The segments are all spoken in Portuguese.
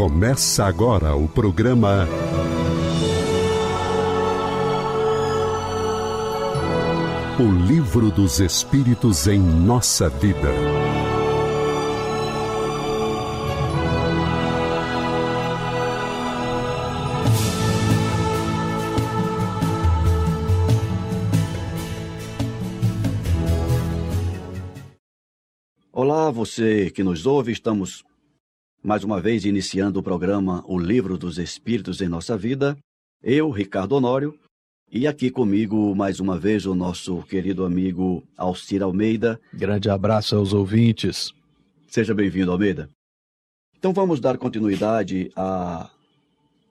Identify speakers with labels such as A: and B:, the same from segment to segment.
A: Começa agora o programa O Livro dos Espíritos em Nossa Vida.
B: Olá, você que nos ouve, estamos mais uma vez iniciando o programa O Livro dos Espíritos em Nossa Vida. Eu, Ricardo Honório, e aqui comigo mais uma vez o nosso querido amigo Alcir Almeida.
C: Grande abraço aos ouvintes.
B: Seja bem-vindo, Almeida. Então vamos dar continuidade a,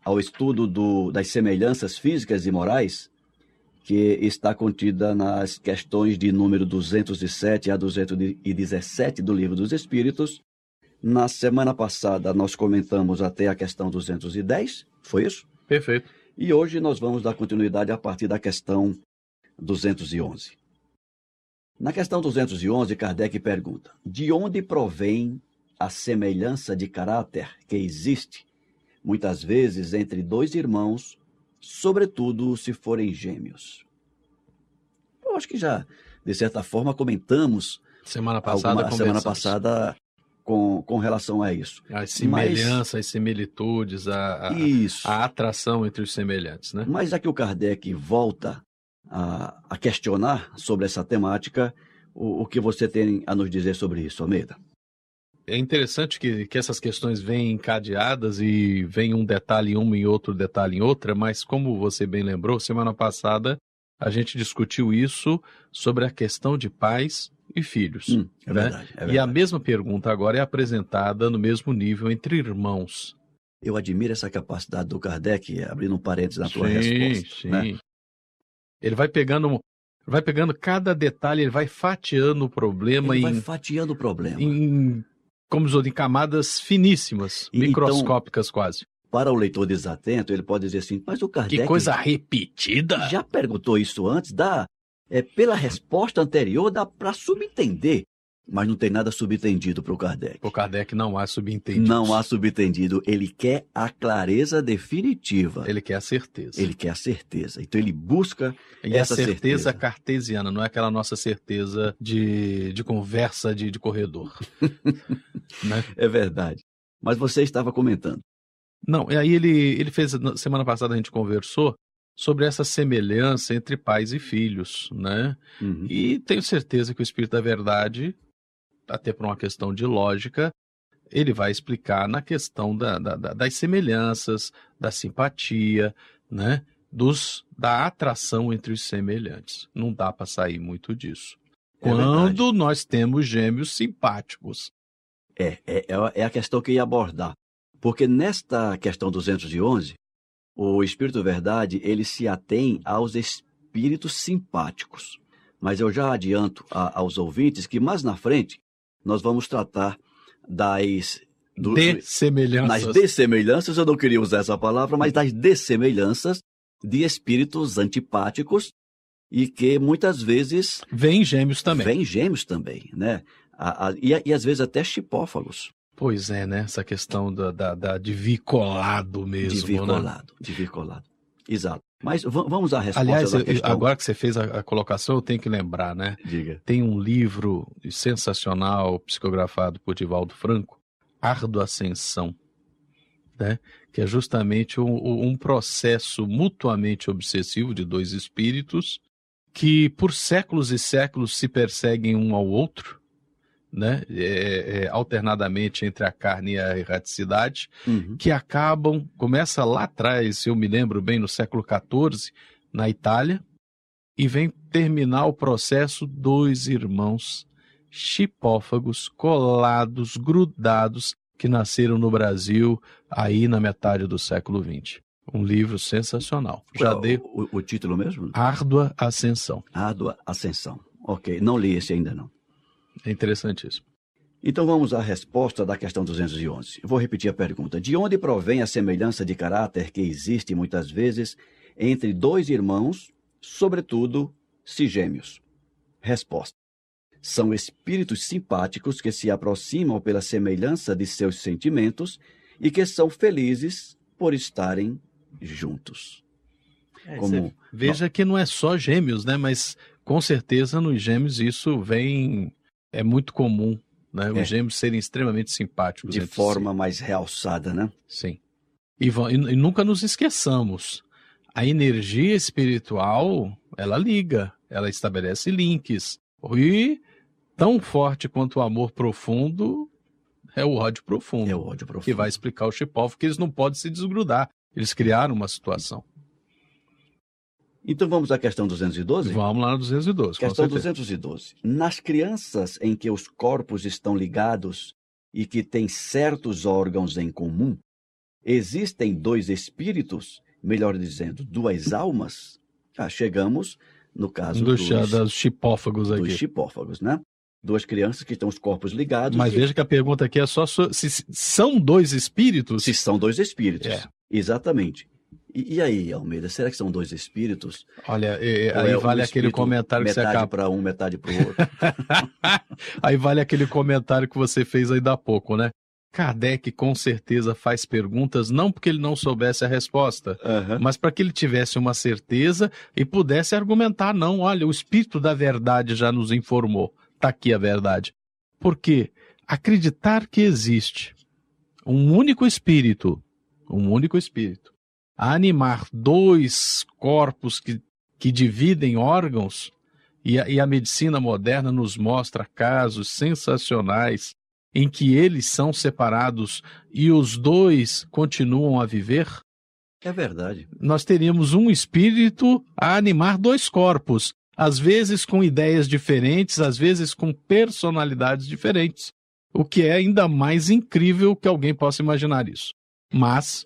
B: ao estudo do, das semelhanças físicas e morais que está contida nas questões de número 207 a 217 do Livro dos Espíritos, na semana passada, nós comentamos até a questão 210, foi isso?
C: Perfeito.
B: E hoje nós vamos dar continuidade a partir da questão 211. Na questão 211, Kardec pergunta: De onde provém a semelhança de caráter que existe, muitas vezes, entre dois irmãos, sobretudo se forem gêmeos? Eu acho que já, de certa forma, comentamos.
C: Semana passada,
B: alguma, semana passada com, com relação a isso.
C: As semelhanças, Mas, as similitudes, a, a, a, atração entre os semelhantes, né?
B: Mas já que o Kardec volta a, a questionar sobre essa temática, o, o, que você tem a nos dizer sobre isso, Almeida?
C: É interessante que, que essas questões vêm encadeadas e vem um detalhe em uma e outro detalhe em outra, mas como você bem lembrou, semana passada a gente discutiu isso sobre a questão de pais e filhos. Hum, é né? verdade, é verdade. E a mesma pergunta agora é apresentada no mesmo nível entre irmãos.
B: Eu admiro essa capacidade do Kardec, abrindo um parênteses na tua resposta. Sim. Né?
C: Ele vai pegando vai pegando cada detalhe, ele vai fatiando o problema
B: ele
C: em,
B: vai fatiando o problema.
C: Em, como diz, em camadas finíssimas, e, microscópicas então, quase.
B: Para o leitor desatento, ele pode dizer assim, mas o Kardec...
C: Que coisa repetida!
B: Já perguntou isso antes? Dá é, pela resposta anterior dá para subentender, mas não tem nada subentendido para o Kardec.
C: O Kardec não há subentendido.
B: Não há subentendido. Ele quer a clareza definitiva.
C: Ele quer a certeza.
B: Ele quer a certeza. Então ele busca
C: e essa a certeza, certeza, cartesiana, não é aquela nossa certeza de, de conversa de, de corredor.
B: né? É verdade. Mas você estava comentando.
C: Não, e aí ele, ele fez, semana passada a gente conversou sobre essa semelhança entre pais e filhos, né? Uhum. E tenho certeza que o Espírito da Verdade, até por uma questão de lógica, ele vai explicar na questão da, da, das semelhanças, da simpatia, né? Dos, da atração entre os semelhantes. Não dá para sair muito disso. É Quando verdade. nós temos gêmeos simpáticos.
B: É, é, é a questão que eu ia abordar. Porque nesta questão 211, o Espírito Verdade, ele se atém aos espíritos simpáticos. Mas eu já adianto a, aos ouvintes que mais na frente nós vamos tratar das
C: do, dessemelhanças.
B: Nas dessemelhanças, eu não queria usar essa palavra, mas das dessemelhanças de espíritos antipáticos e que muitas vezes.
C: Vêm gêmeos também.
B: Vêm gêmeos também, né? A, a, e, e às vezes até chipófagos.
C: Pois é, né? Essa questão da, da, da de vir colado mesmo.
B: De vir
C: né?
B: colado, de vir colado. Exato. Mas vamos à resposta
C: Aliás,
B: questão.
C: agora que você fez a, a, colocação, eu tenho que lembrar, né?
B: Diga.
C: Tem um livro sensacional, psicografado por Divaldo Franco, Árdua Ascensão, né? Que é justamente um, um processo mutuamente obsessivo de dois espíritos que por séculos e séculos se perseguem um ao outro, né, é, é, alternadamente entre a carne e a erraticidade, uhum. que acabam, começa lá atrás, eu me lembro bem, no século XIV, na Itália, e vem terminar o processo dois irmãos chipófagos, colados, grudados, que nasceram no Brasil aí na metade do século XX. Um livro sensacional.
B: Já o, dei... o, o título mesmo?
C: Árdua Ascensão.
B: Árdua Ascensão. Ok, não li esse ainda não.
C: É interessantíssimo.
B: Então vamos à resposta da questão 211. Vou repetir a pergunta. De onde provém a semelhança de caráter que existe muitas vezes entre dois irmãos, sobretudo se gêmeos? Resposta. São espíritos simpáticos que se aproximam pela semelhança de seus sentimentos e que são felizes por estarem juntos.
C: É, Como... Veja não. que não é só gêmeos, né? Mas com certeza nos gêmeos isso vem. É muito comum, né? Os é. gêmeos serem extremamente simpáticos.
B: De forma si. mais realçada, né?
C: Sim. E, e, e nunca nos esqueçamos. A energia espiritual, ela liga, ela estabelece links. E tão forte quanto o amor profundo é o ódio profundo.
B: É o ódio profundo.
C: Que vai explicar o Chipov que eles não podem se desgrudar. Eles criaram uma situação.
B: Então vamos à questão 212?
C: Vamos lá na 212.
B: Questão 212. Nas crianças em que os corpos estão ligados e que têm certos órgãos em comum, existem dois espíritos, melhor dizendo, duas almas? Ah, chegamos no caso
C: dos, dos, dos chipófagos aqui.
B: Dos chipófagos, né? Duas crianças que estão os corpos ligados.
C: Mas e... veja que a pergunta aqui é só se são dois espíritos.
B: Se são dois espíritos. É. Exatamente. E, e, aí, Almeida, será que são dois espíritos?
C: Olha, e, aí é vale um aquele comentário que você
B: acaba... Metade para um, metade para o outro.
C: aí vale aquele comentário que você fez aí da pouco, né? Kardec com certeza faz perguntas não porque ele não soubesse a resposta, uhum. mas para que ele tivesse uma certeza e pudesse argumentar, não, olha, o espírito da verdade já nos informou, está aqui a verdade. Porque acreditar que existe um único espírito, um único espírito, a animar dois corpos que, que dividem órgãos, e a, e a medicina moderna nos mostra casos sensacionais em que eles são separados e os dois continuam a viver?
B: É verdade.
C: Nós teríamos um espírito a animar dois corpos, às vezes com ideias diferentes, às vezes com personalidades diferentes. O que é ainda mais incrível que alguém possa imaginar isso. Mas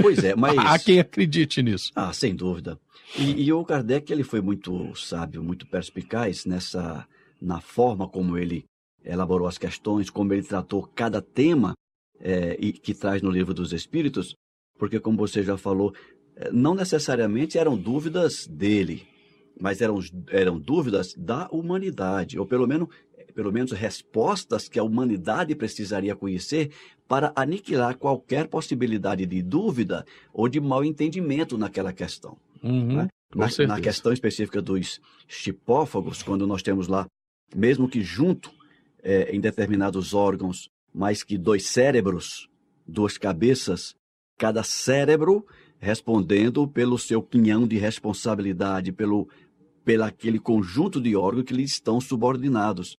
B: Pois é, mas.
C: Há quem acredite nisso.
B: Ah, sem dúvida. E, e, o Kardec ele foi muito sábio, muito perspicaz nessa na forma como ele elaborou as questões, como ele tratou cada tema é, e, que traz no livro dos Espíritos, porque como você já falou, é, não necessariamente eram dúvidas dele, mas eram, eram dúvidas da humanidade, ou pelo menos pelo menos respostas que a humanidade precisaria conhecer para aniquilar qualquer possibilidade de dúvida ou de mal entendimento naquela questão.
C: Uhum, né?
B: na, na, questão específica dos chipófagos, quando nós temos lá, mesmo que junto é, em determinados órgãos, mas que dois cérebros, duas cabeças, cada cérebro respondendo pelo seu pinhão de responsabilidade, pelo, pelo aquele conjunto de órgãos que lhe estão subordinados.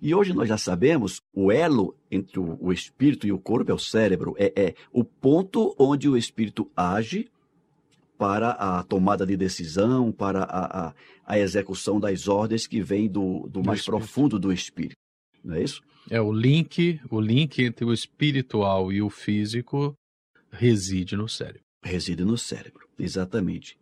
B: E hoje nós já sabemos, o elo entre o, espírito e o corpo é o cérebro, é, é o ponto onde o espírito age para a tomada de decisão, para a, a, a execução das ordens que vêm do, do, do mais espírito. profundo do espírito. Não é isso?
C: É o link, o link entre o espiritual e o físico reside no cérebro.
B: Reside no cérebro, exatamente.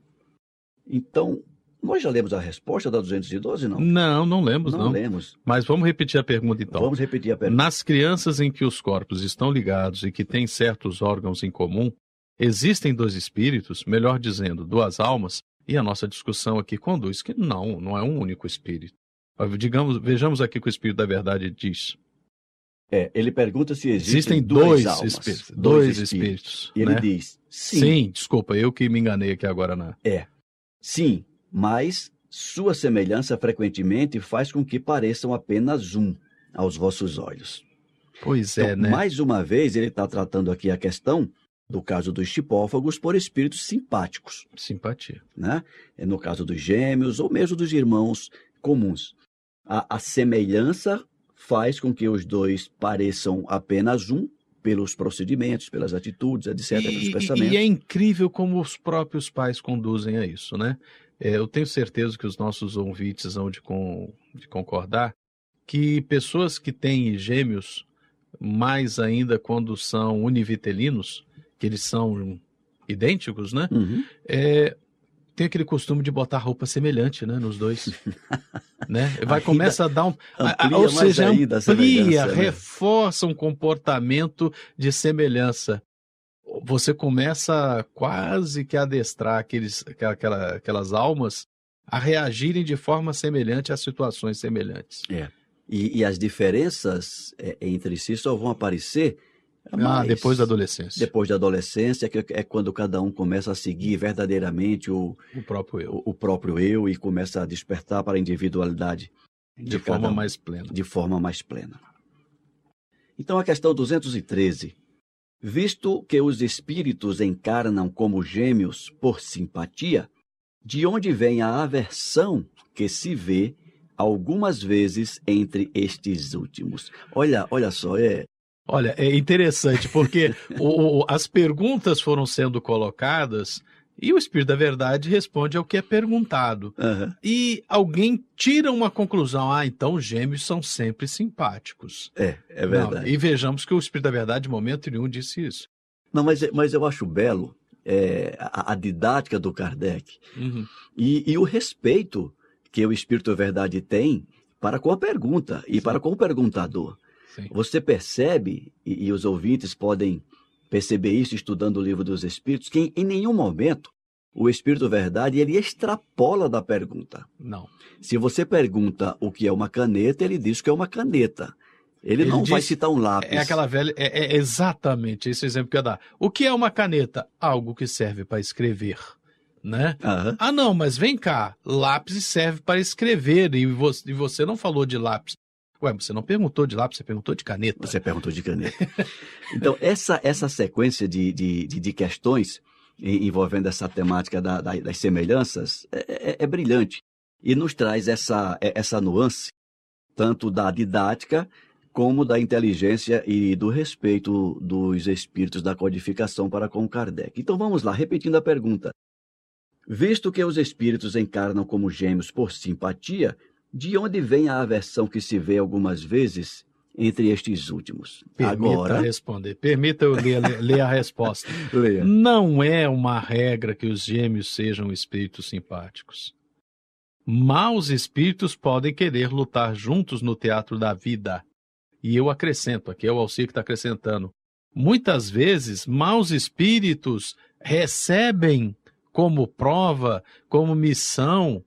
B: Então, nós já lemos a resposta da 212, não?
C: Não, não lemos, não.
B: Não lemos.
C: Mas vamos repetir a pergunta então.
B: Vamos repetir a pergunta.
C: Nas crianças em que os corpos estão ligados e que têm certos órgãos em comum, existem dois espíritos, melhor dizendo, duas almas, e a nossa discussão aqui conduz que não, não é um único espírito. Digamos, vejamos aqui o que o Espírito da Verdade diz.
B: É, ele pergunta se existem,
C: existem dois almas, espíritos. Dois, dois espíritos.
B: e
C: né?
B: ele diz sim.
C: Sim, desculpa, eu que me enganei aqui agora, né?
B: É. Sim, mas sua semelhança frequentemente faz com que pareçam apenas um aos vossos olhos.
C: Pois é,
B: então,
C: né?
B: Mais uma vez, ele está tratando aqui a questão do caso dos chipófagos por espíritos simpáticos.
C: Simpatia.
B: Né? É no caso dos gêmeos ou mesmo dos irmãos comuns. A, a semelhança faz com que os dois pareçam apenas um pelos procedimentos, pelas atitudes, etc., e, pelos pensamentos.
C: E é incrível como os próprios pais conduzem a isso, né? É, eu tenho certeza que os nossos ouvintes vão de, com, de concordar que pessoas que têm gêmeos, mais ainda quando são univitelinos, que eles são idênticos, né?
B: Uhum.
C: É, tem aquele costume de botar roupa semelhante, né, nos dois, né? Vai começa a dar um,
B: amplia ou seja, amplia,
C: né? reforça um comportamento de semelhança você começa quase que a adestrar aqueles, aquela, aquelas almas a reagirem de forma semelhante a situações semelhantes.
B: É. E, e as diferenças é, entre si só vão aparecer
C: ah, depois da adolescência.
B: Depois da adolescência, que é quando cada um começa a seguir verdadeiramente o,
C: o próprio eu.
B: O, o próprio eu e começa a despertar para a individualidade.
C: De, de forma um, mais plena.
B: De forma mais plena. Então, a questão 213. Visto que os espíritos encarnam como gêmeos por simpatia, de onde vem a aversão que se vê algumas vezes entre estes últimos? Olha, olha só, é,
C: Olha, é interessante porque o, as perguntas foram sendo colocadas e o Espírito da Verdade responde ao que é perguntado.
B: Uhum.
C: E alguém tira uma conclusão: ah, então gêmeos são sempre simpáticos.
B: É, é verdade.
C: Não, e vejamos que o Espírito da Verdade, de momento nenhum, disse isso.
B: Não, mas, mas eu acho belo é, a, a, didática do Kardec
C: uhum.
B: e, e, o respeito que o Espírito da Verdade tem para com a pergunta e Sim. para com o perguntador.
C: Sim.
B: Você percebe, e, e, os ouvintes podem perceber isso estudando o livro dos Espíritos, que em, nenhum momento o Espírito Verdade ele extrapola da pergunta.
C: Não.
B: Se você pergunta o que é uma caneta, ele diz que é uma caneta. Ele, ele não diz, vai citar um lápis.
C: É aquela velha. É, é, exatamente esse exemplo que eu dar. O que é uma caneta? Algo que serve para escrever. Né?
B: Uhum.
C: Ah, não, mas vem cá. Lápis serve para escrever. E você, e você não falou de lápis. Ué, você não perguntou de lápis, você perguntou de caneta.
B: Você perguntou de caneta. então, essa, essa sequência de, de, de, questões envolvendo essa temática da, da, das semelhanças é, é, é, brilhante e nos traz essa, é, essa nuance, tanto da didática como da inteligência e do respeito dos espíritos da codificação para com Kardec. Então vamos lá, repetindo a pergunta. Visto que os espíritos encarnam como gêmeos por simpatia, de onde vem a aversão que se vê algumas vezes entre estes últimos?
C: Permita
B: Agora...
C: responder. Permita eu ler, ler a resposta.
B: Leia.
C: Não é uma regra que os gêmeos sejam espíritos simpáticos. Maus espíritos podem querer lutar juntos no teatro da vida. E eu acrescento, aqui é o Alcir que está acrescentando. Muitas vezes, maus espíritos recebem como prova, como missão,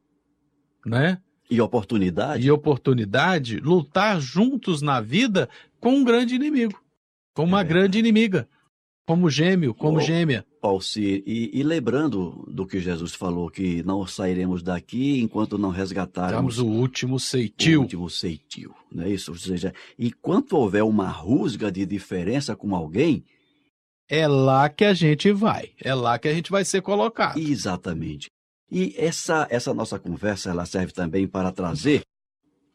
C: né?
B: E oportunidade.
C: E oportunidade, lutar juntos na vida com um grande inimigo, com uma é. grande inimiga, como gêmeo, como oh, gêmea.
B: Alcir, e, e, lembrando do que Jesus falou, que não sairemos daqui enquanto não resgatarmos
C: Temos o último ceitil.
B: O último ceitil, não é isso? Ou seja, enquanto houver uma rusga de diferença com alguém,
C: é lá que a gente vai, é lá que a gente vai ser colocado.
B: Exatamente. E essa, essa nossa conversa ela serve também para trazer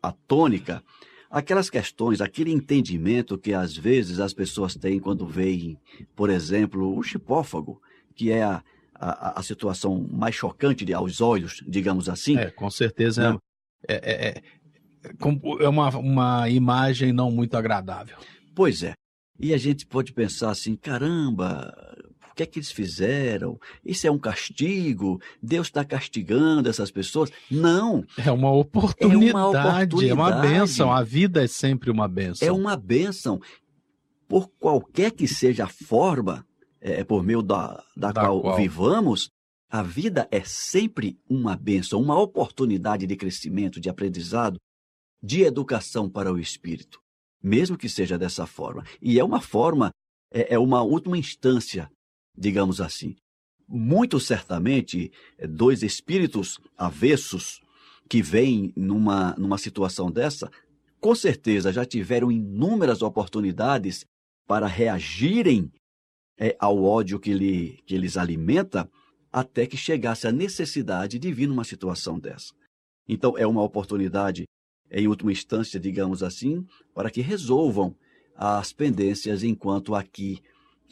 B: a tônica aquelas questões, aquele entendimento que às vezes as pessoas têm quando veem, por exemplo, o chipófago, que é a, a, a situação mais chocante de, aos olhos, digamos assim.
C: É, com certeza né? é, é, é, é uma, uma imagem não muito agradável.
B: Pois é. E a gente pode pensar assim, caramba, o que é que eles fizeram? Isso é um castigo? Deus está castigando essas pessoas? Não.
C: É uma oportunidade, é uma, oportunidade. é uma bênção. A vida é sempre uma bênção.
B: É uma bênção. Por qualquer que seja a forma, é, por meio da, da, da qual, qual vivamos, a vida é sempre uma bênção, uma oportunidade de crescimento, de aprendizado, de educação para o espírito, mesmo que seja dessa forma. E é uma forma, é, é uma última instância digamos assim. Muito certamente, eh, dois espíritos avessos que vêm numa, numa situação dessa, com certeza já tiveram inúmeras oportunidades para reagirem é, ao ódio que, lhe, que lhes alimenta, até que chegasse a necessidade de vir numa situação dessa. Então, é uma oportunidade, em última instância, digamos assim, para que resolvam as pendências enquanto aqui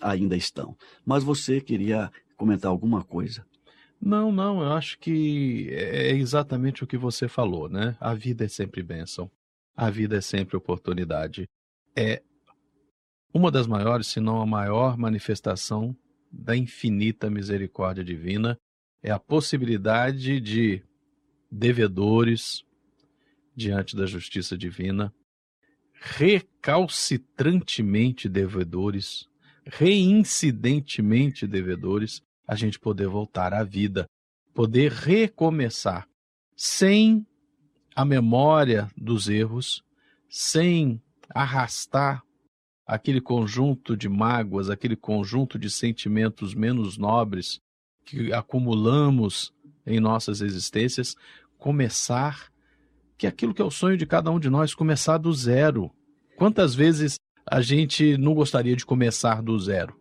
B: ainda estão. Mas você queria comentar alguma coisa?
C: Não, não, eu acho que é exatamente o que você falou, né? A vida é sempre bênção. A vida é sempre oportunidade. É uma das maiores, se não a maior manifestação da infinita misericórdia divina é a possibilidade de devedores diante da justiça divina, recalcitrantemente devedores, reincidentemente devedores, a gente poder voltar à vida, poder recomeçar, sem a memória dos erros, sem arrastar aquele conjunto de mágoas, aquele conjunto de sentimentos menos nobres que acumulamos em nossas existências, começar, que é aquilo que é o sonho de cada um de nós, começar do zero. Quantas vezes a gente não gostaria de começar do zero?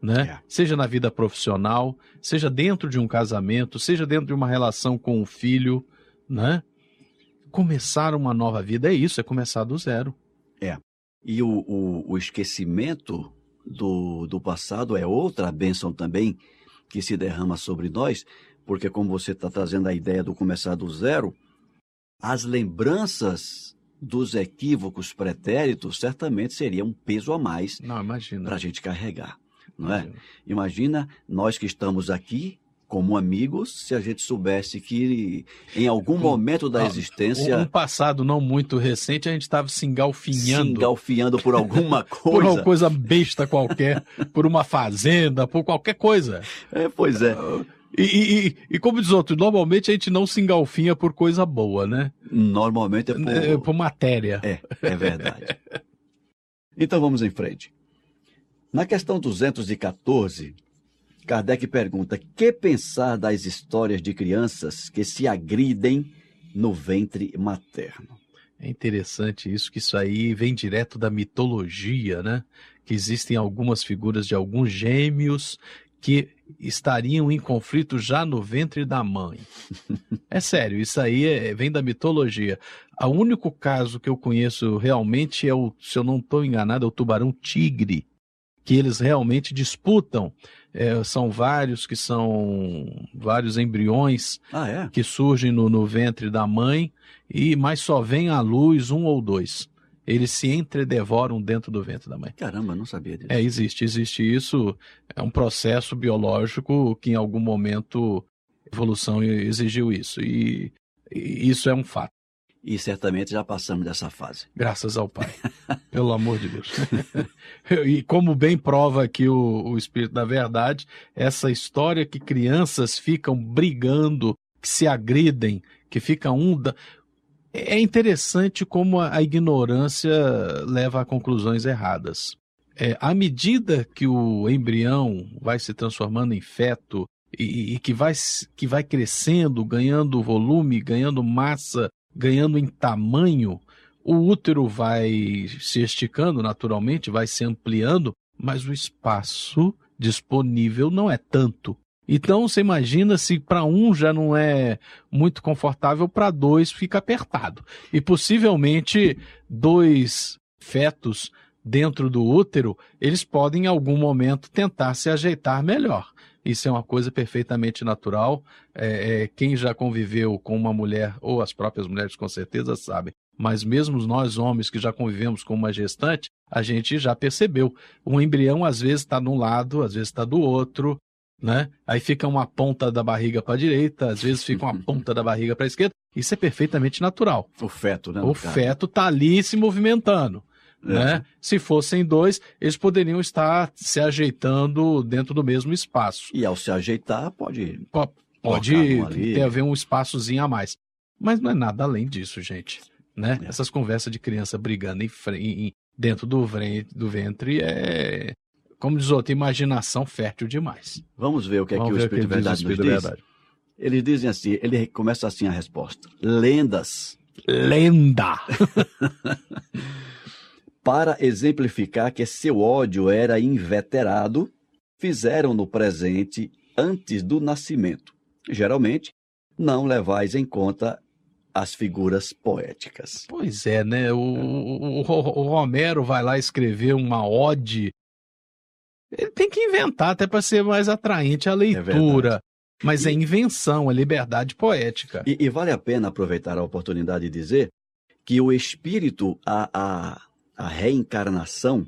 C: Né? É. Seja na vida profissional, seja dentro de um casamento, seja dentro de uma relação com o filho, né? Começar uma nova vida é isso, é começar do zero.
B: É. E o, o, o esquecimento do, do passado é outra bênção também que se derrama sobre nós, porque como você está trazendo a ideia do começar do zero, as lembranças dos equívocos pretéritos certamente seria um peso a mais para a gente carregar, não é? Imagina nós que estamos aqui como amigos, se a gente soubesse que em algum momento da existência.
C: Um passado não muito recente, a gente estava se engalfinhando. Se
B: engalfinhando por alguma coisa.
C: por uma coisa besta qualquer, por uma fazenda, por qualquer coisa.
B: É, pois é.
C: E, e, e, como diz outro, normalmente a gente não se engalfinha por coisa boa, né?
B: Normalmente é por,
C: é, por matéria.
B: É, é verdade. então vamos em frente. Na questão 214, Kardec pergunta: que pensar das histórias de crianças que se agridem no ventre materno?
C: É interessante isso, que isso aí vem direto da mitologia, né? Que existem algumas figuras de alguns gêmeos que estariam em conflito já no ventre da mãe. é sério, isso aí é, vem da mitologia. O único caso que eu conheço realmente é o, se eu não estou enganado, é o tubarão tigre, que eles realmente disputam é, são vários que são vários embriões
B: ah, é?
C: que surgem no, no, ventre da mãe, e mas só vem à luz um ou dois. Eles se entredevoram dentro do ventre da mãe.
B: Caramba, não sabia disso.
C: É, existe, existe isso. É um processo biológico que em algum momento a evolução exigiu isso. E, e isso é um fato.
B: E certamente já passamos dessa fase.
C: Graças ao Pai. Pelo amor de Deus. e como bem prova aqui o, o Espírito da Verdade, essa história que crianças ficam brigando, que se agridem, que fica um. Da... É interessante como a, ignorância leva a conclusões erradas. É, à medida que o embrião vai se transformando em feto e, e que, vai, que vai crescendo, ganhando volume, ganhando massa, ganhando em tamanho, o útero vai se esticando naturalmente, vai se ampliando, mas o espaço disponível não é tanto. Então você imagina se para um já não é muito confortável, para dois fica apertado. E possivelmente dois fetos dentro do útero, eles podem em algum momento tentar se ajeitar melhor. Isso é uma coisa perfeitamente natural. É, é, quem já conviveu com uma mulher, ou as próprias mulheres com certeza sabem, mas mesmo nós homens que já convivemos com uma gestante, a gente já percebeu. O embrião às vezes está de um lado, às vezes está do outro, né? Aí fica uma ponta da barriga para a direita, às vezes fica uma ponta da barriga para a esquerda. Isso é perfeitamente natural.
B: O feto, né?
C: O feto está ali se movimentando. Né? É. Se fossem dois, eles poderiam estar se ajeitando dentro do mesmo espaço.
B: E ao se ajeitar, pode.
C: Pode, pode ter haver um espaçozinho a mais. Mas não é nada além disso, gente. Né? É. Essas conversas de criança brigando em, em, dentro do, do ventre é, como diz outro, imaginação fértil demais.
B: Vamos ver o que é que o Espírito, que Verdade, Espírito nos diz. Verdade. Eles dizem assim, ele começa assim a resposta. Lendas.
C: Lenda!
B: para exemplificar que seu ódio era inveterado, fizeram no presente antes do nascimento. Geralmente, não levais em conta as figuras poéticas.
C: Pois é, né? O, o, o, Romero vai lá escrever uma ode. Ele tem que inventar até para ser mais atraente a leitura. É mas é e, é invenção, é liberdade poética.
B: E, e, vale a pena aproveitar a oportunidade de dizer que o espírito, a, a, a reencarnação,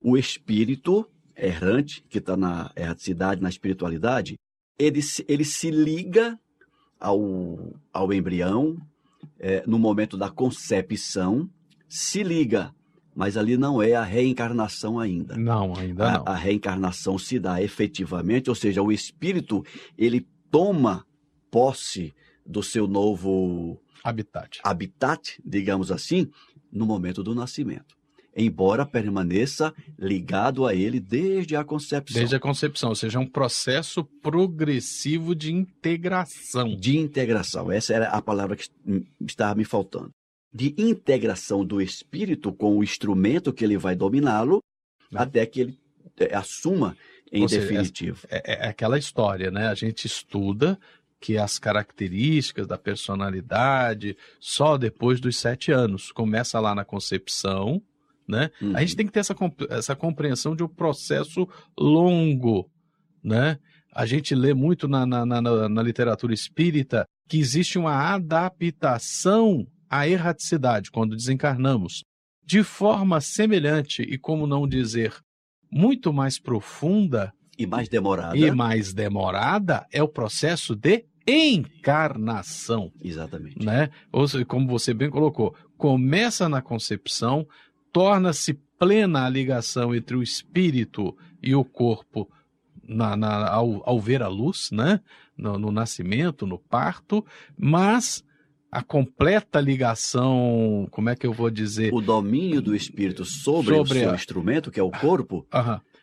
B: o espírito errante, que está na erraticidade, na espiritualidade, ele, ele se liga ao, ao embrião é, no momento da concepção, se liga, mas ali não é a reencarnação ainda.
C: Não, ainda
B: a,
C: não.
B: A reencarnação se dá efetivamente, ou seja, o espírito ele toma posse do seu novo
C: habitat,
B: habitat digamos assim, no momento do nascimento. embora permaneça ligado a ele desde a concepção.
C: Desde a concepção, ou seja, é um processo progressivo de integração.
B: De integração, essa era a palavra que estava me faltando. De integração do espírito com o instrumento que ele vai dominá-lo, né? até que ele é, assuma em ou definitivo.
C: Seja, é, é aquela história, né? A gente estuda que as características da personalidade só depois dos sete anos. Começa lá na concepção, né? Uhum. A gente uhum. tem que ter essa, essa compreensão de um processo longo, né? A gente lê muito na, na, na, na literatura espírita que existe uma adaptação à erraticidade quando desencarnamos. De forma semelhante e, como não dizer, muito mais profunda
B: e mais demorada.
C: E mais demorada é o processo de encarnação.
B: Exatamente.
C: Né? Ou seja, como você bem colocou, começa na concepção, torna-se plena a ligação entre o espírito e o corpo na, na, ao, ao, ver a luz, né? No, no, nascimento, no parto, mas a completa ligação, como é que eu vou dizer?
B: O domínio do espírito sobre, sobre o seu a... instrumento, que é o corpo,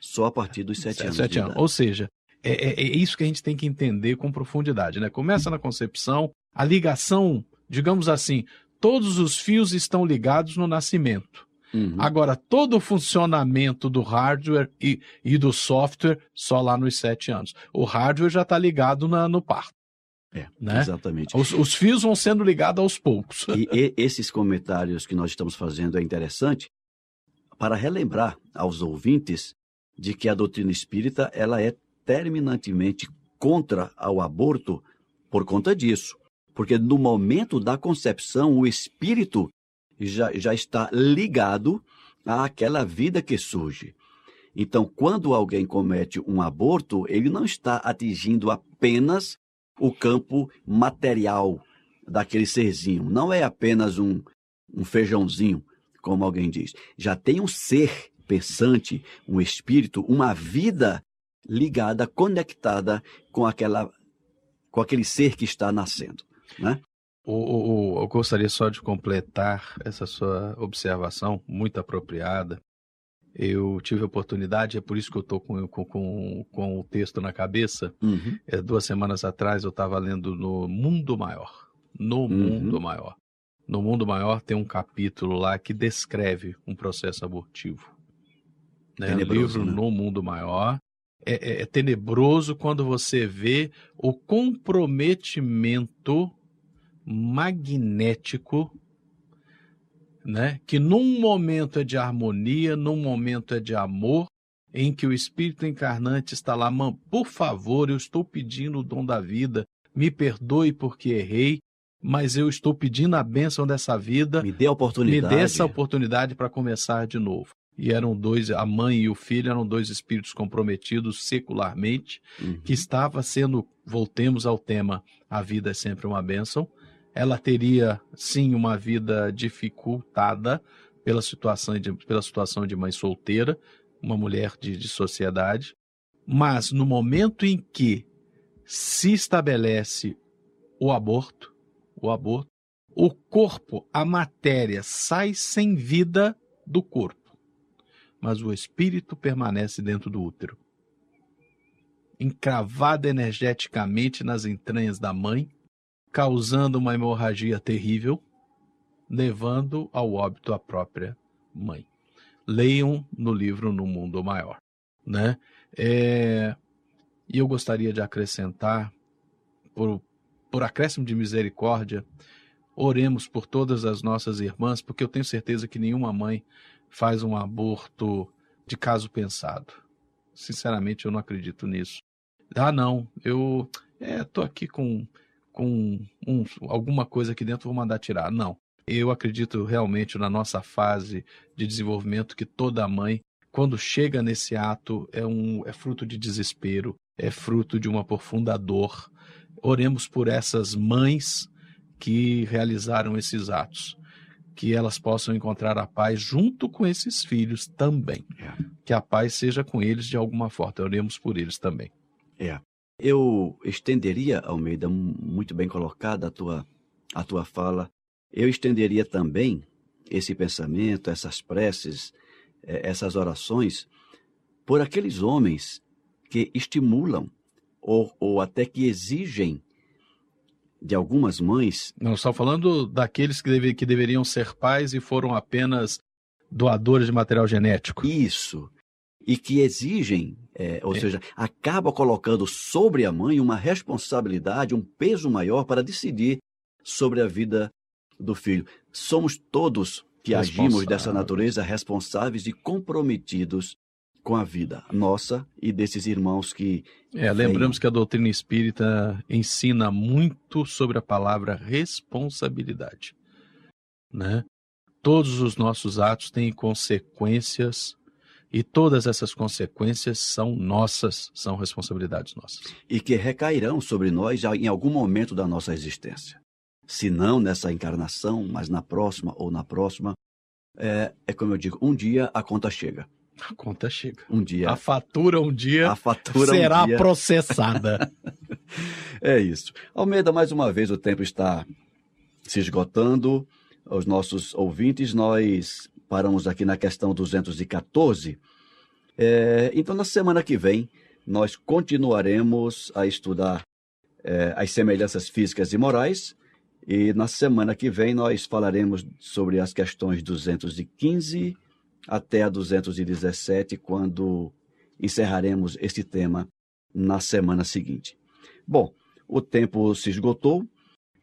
B: só a partir dos sete, anos.
C: Sete anos. Ou seja, é, é, é, isso que a gente tem que entender com profundidade, né? Começa na concepção, a ligação, digamos assim, todos os fios estão ligados no nascimento. Uhum. Agora, todo o funcionamento do hardware e, e, do software só lá nos sete anos. O hardware já está ligado na, no parto.
B: É, né? exatamente.
C: Os, os, fios vão sendo ligados aos poucos.
B: E, e esses comentários que nós estamos fazendo é interessante para relembrar aos ouvintes de que a doutrina espírita ela é terminantemente contra ao aborto por conta disso. Porque no momento da concepção, o espírito já, já está ligado àquela vida que surge. Então, quando alguém comete um aborto, ele não está atingindo apenas o campo material daquele serzinho. Não é apenas um, um feijãozinho, como alguém diz. Já tem um ser pensante, um espírito, uma vida ligada, conectada com aquela com aquele ser que está nascendo, né?
C: Eu gostaria só de completar essa sua observação, muito apropriada. Eu tive a oportunidade, é por isso que eu estou com, com, com, o texto na cabeça. Uhum. É, duas semanas atrás eu estava lendo no Mundo Maior. No uhum. Mundo Maior. No Mundo Maior tem um capítulo lá que descreve um processo abortivo. Né? O livro né? No Mundo Maior é, é, é tenebroso quando você vê o comprometimento magnético, né? Que num momento é de harmonia, num momento é de amor, em que o espírito encarnante está lá, por favor, eu estou pedindo o dom da vida, me perdoe porque errei, mas eu estou pedindo a bênção dessa vida.
B: Me dê a oportunidade.
C: Me dê essa oportunidade para começar de novo e eram dois, a mãe e o filho eram dois espíritos comprometidos secularmente, uhum. que estava sendo, voltemos ao tema, a vida é sempre uma bênção. Ela teria, sim, uma vida dificultada pela situação de, pela situação de mãe solteira, uma mulher de, de sociedade, mas no momento em que se estabelece o aborto, o aborto, o corpo, a matéria sai sem vida do corpo mas o espírito permanece dentro do útero. Encravado energeticamente nas entranhas da mãe, causando uma hemorragia terrível, levando ao óbito a própria mãe. Leiam no livro No Mundo Maior. Né? É... E eu gostaria de acrescentar, por, por acréscimo de misericórdia, oremos por todas as nossas irmãs, porque eu tenho certeza que nenhuma mãe faz um aborto de caso pensado. Sinceramente, eu não acredito nisso. Ah, não, eu é, tô aqui com, com um, alguma coisa aqui dentro, vou mandar tirar. Não. Eu acredito realmente na nossa fase de desenvolvimento que toda mãe, quando chega nesse ato, é, um, é fruto de desespero, é fruto de uma profunda dor. Oremos por essas mães que realizaram esses atos que elas possam encontrar a paz junto com esses filhos também. É. Que a paz seja com eles de alguma forma. Oremos por eles também.
B: É. Eu estenderia, Almeida, muito bem colocada a tua, a tua fala, eu estenderia também esse pensamento, essas preces, é, essas orações por aqueles homens que estimulam ou, ou até que exigem de algumas mães.
C: Não, só falando daqueles que, deve, que deveriam ser pais e foram apenas doadores de material genético.
B: Isso. E que exigem, é, ou é. seja, acaba colocando sobre a mãe uma responsabilidade, um peso maior para decidir sobre a vida do filho. Somos todos que agimos dessa natureza responsáveis e comprometidos com a vida nossa e desses irmãos que.
C: É, lembramos que a doutrina espírita ensina muito sobre a palavra responsabilidade. Né? Todos os nossos atos têm consequências e todas essas consequências são nossas, são responsabilidades nossas.
B: E que recairão sobre nós em algum momento da nossa existência se não nessa encarnação, mas na próxima ou na próxima, é, é como eu digo, um dia a conta chega.
C: A conta chega.
B: Um dia.
C: A fatura um dia
B: a fatura
C: será
B: um dia...
C: processada.
B: é isso. Almeida, mais uma vez o tempo está se esgotando. Os nossos ouvintes, nós paramos aqui na questão 214. É, então, na semana que vem, nós continuaremos a estudar é, as semelhanças físicas e morais e na semana que vem nós falaremos sobre as questões 215 até a 217, quando encerraremos este tema na semana seguinte. Bom, o tempo se esgotou.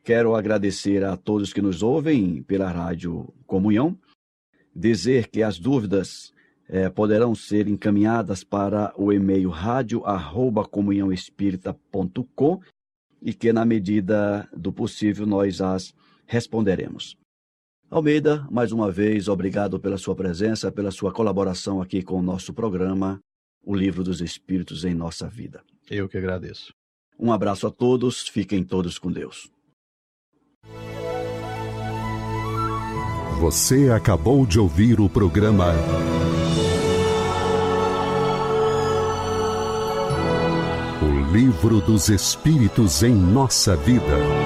B: Quero agradecer a todos que nos ouvem pela Rádio Comunhão. Dizer que as dúvidas eh, poderão ser encaminhadas para o e-mail rádio@comunhãoespírita.com e que, na medida do possível, nós as responderemos. Almeida, mais uma vez, obrigado pela sua presença, pela sua colaboração aqui com o nosso programa, O Livro dos Espíritos em Nossa Vida.
C: Eu que agradeço.
B: Um abraço a todos, fiquem todos com Deus.
A: Você acabou de ouvir o programa. Livro dos Espíritos em nossa vida.